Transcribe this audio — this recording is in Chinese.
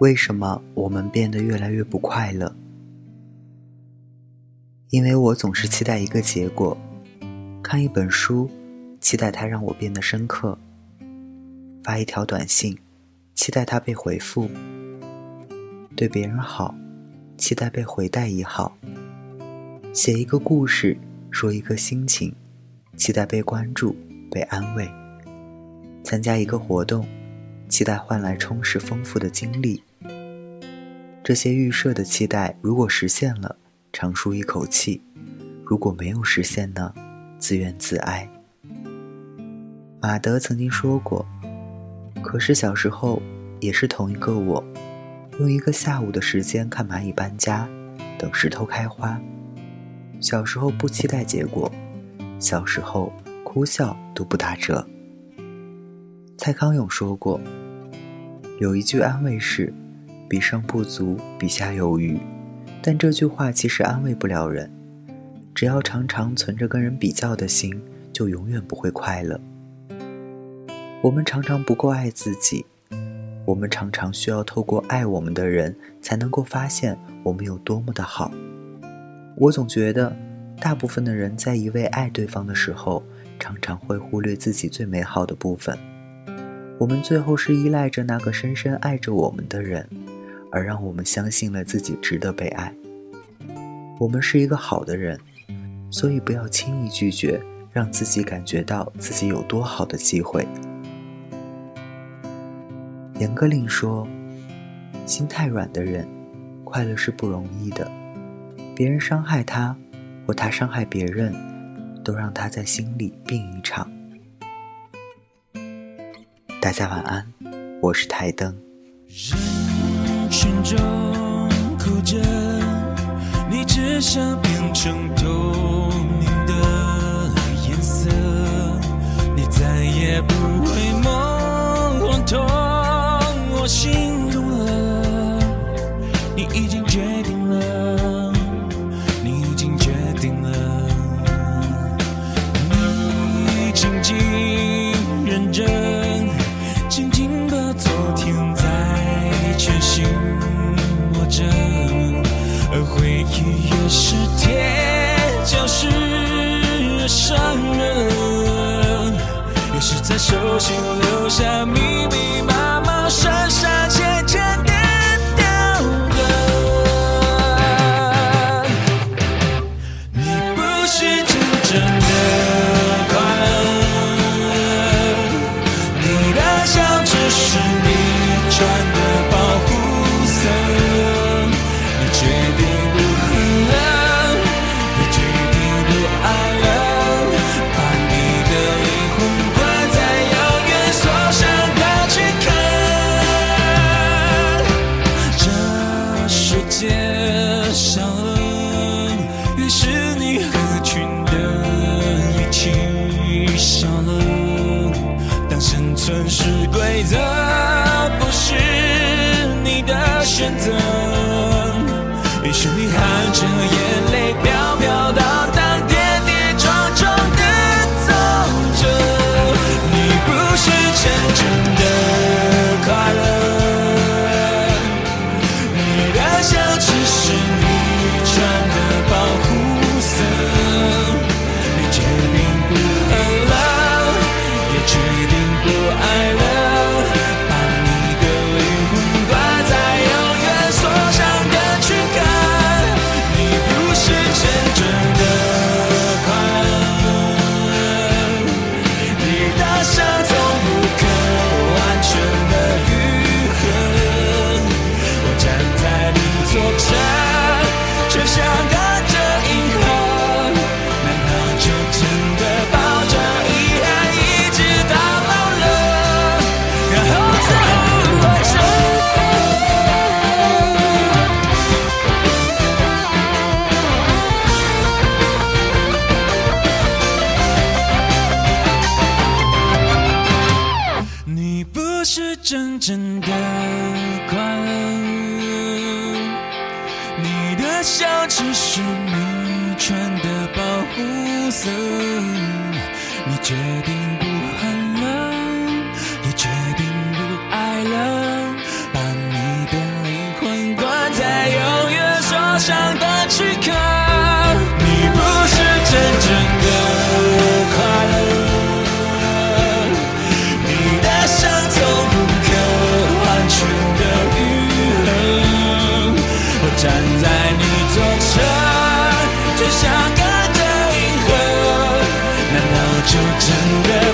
为什么我们变得越来越不快乐？因为我总是期待一个结果，看一本书，期待它让我变得深刻；发一条短信，期待它被回复；对别人好，期待被回带一好；写一个故事，说一个心情，期待被关注、被安慰；参加一个活动，期待换来充实丰富的经历。这些预设的期待，如果实现了，长舒一口气；如果没有实现呢，自怨自艾。马德曾经说过：“可是小时候也是同一个我，用一个下午的时间看蚂蚁搬家，等石头开花。小时候不期待结果，小时候哭笑都不打折。”蔡康永说过：“有一句安慰是。”比上不足，比下有余，但这句话其实安慰不了人。只要常常存着跟人比较的心，就永远不会快乐。我们常常不够爱自己，我们常常需要透过爱我们的人，才能够发现我们有多么的好。我总觉得，大部分的人在一味爱对方的时候，常常会忽略自己最美好的部分。我们最后是依赖着那个深深爱着我们的人。而让我们相信了自己值得被爱。我们是一个好的人，所以不要轻易拒绝让自己感觉到自己有多好的机会。严歌苓说：“心太软的人，快乐是不容易的。别人伤害他，或他伤害别人，都让他在心里病一场。”大家晚安，我是台灯。群中哭着，你只想变成透明的颜色，你再也不会梦我痛我心。手心留下密密麻、城市规则不是你的选择，于是你含着眼泪表。你不是真正的快乐，你的笑只是你穿的保护色，你决定不就真的